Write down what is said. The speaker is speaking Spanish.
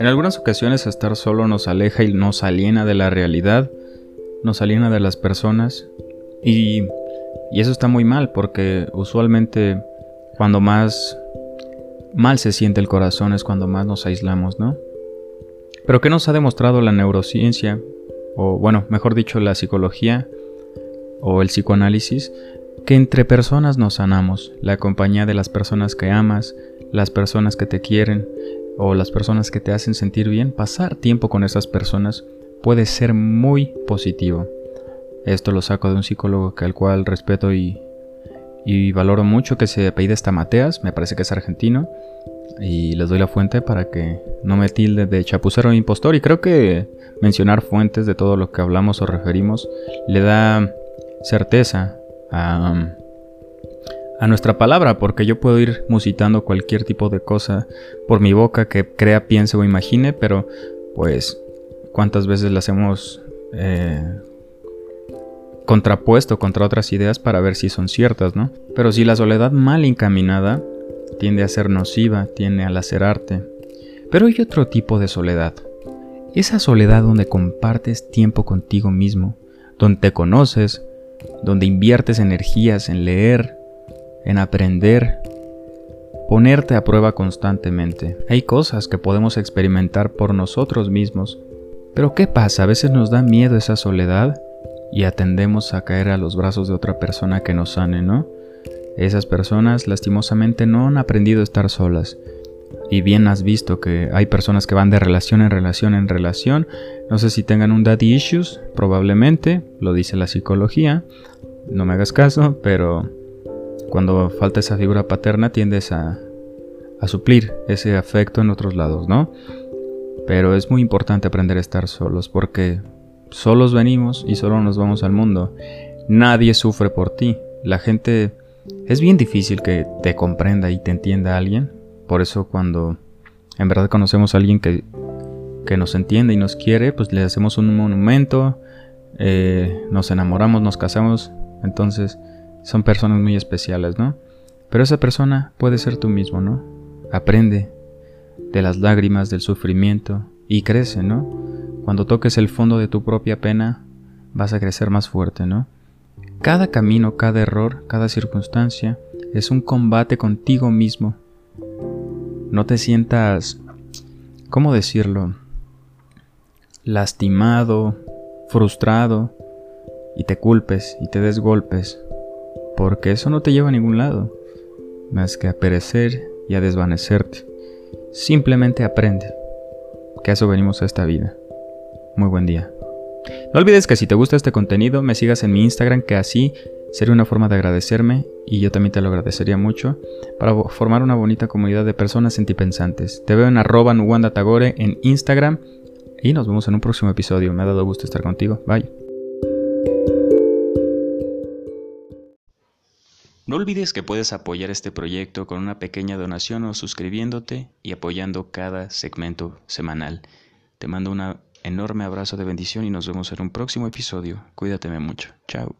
En algunas ocasiones estar solo nos aleja y nos aliena de la realidad, nos aliena de las personas y, y eso está muy mal porque usualmente cuando más mal se siente el corazón es cuando más nos aislamos, ¿no? Pero ¿qué nos ha demostrado la neurociencia? O bueno, mejor dicho, la psicología o el psicoanálisis, que entre personas nos sanamos, la compañía de las personas que amas, las personas que te quieren, o las personas que te hacen sentir bien, pasar tiempo con esas personas puede ser muy positivo. Esto lo saco de un psicólogo que al cual respeto y, y valoro mucho, que se apellida Mateas, me parece que es argentino, y les doy la fuente para que no me tilde de chapucero o impostor, y creo que mencionar fuentes de todo lo que hablamos o referimos le da certeza a, a nuestra palabra, porque yo puedo ir musitando cualquier tipo de cosa por mi boca que crea, piense o imagine, pero pues cuántas veces las hemos eh, contrapuesto contra otras ideas para ver si son ciertas, ¿no? Pero si la soledad mal encaminada tiende a ser nociva, tiende a lacerarte. Pero hay otro tipo de soledad. Esa soledad donde compartes tiempo contigo mismo, donde te conoces, donde inviertes energías en leer, en aprender, ponerte a prueba constantemente. Hay cosas que podemos experimentar por nosotros mismos. Pero ¿qué pasa? A veces nos da miedo esa soledad y atendemos a caer a los brazos de otra persona que nos sane, ¿no? Esas personas lastimosamente no han aprendido a estar solas. Y bien has visto que hay personas que van de relación en relación en relación. No sé si tengan un daddy issues, probablemente, lo dice la psicología. No me hagas caso, pero cuando falta esa figura paterna tiendes a, suplir ese afecto en otros lados, ¿no? Pero es muy importante aprender a estar solos porque solos venimos y solo nos vamos al mundo. Nadie sufre por ti. La gente... Es bien difícil que te comprenda y te entienda alguien. Por eso cuando en verdad conocemos a alguien que, que nos entiende y nos quiere, pues le hacemos un monumento, eh, nos enamoramos, nos casamos. Entonces son personas muy especiales, ¿no? Pero esa persona puede ser tú mismo, ¿no? Aprende de las lágrimas, del sufrimiento y crece, ¿no? Cuando toques el fondo de tu propia pena, vas a crecer más fuerte, ¿no? Cada camino, cada error, cada circunstancia es un combate contigo mismo. No te sientas, ¿cómo decirlo? Lastimado, frustrado, y te culpes y te des golpes porque eso no te lleva a ningún lado, más que a perecer y a desvanecerte. Simplemente aprende, que a eso venimos a esta vida. Muy buen día. No olvides que si te gusta este contenido, me sigas en mi Instagram, que así sería una forma de agradecerme y yo también te lo agradecería mucho para formar una bonita comunidad de personas sentipensantes. Te veo en arroba Tagore en Instagram y nos vemos en un próximo episodio. Me ha dado gusto estar contigo. Bye. No olvides que puedes apoyar este proyecto con una pequeña donación o suscribiéndote y apoyando cada segmento semanal. Te mando un enorme abrazo de bendición y nos vemos en un próximo episodio. Cuídateme mucho. Chao.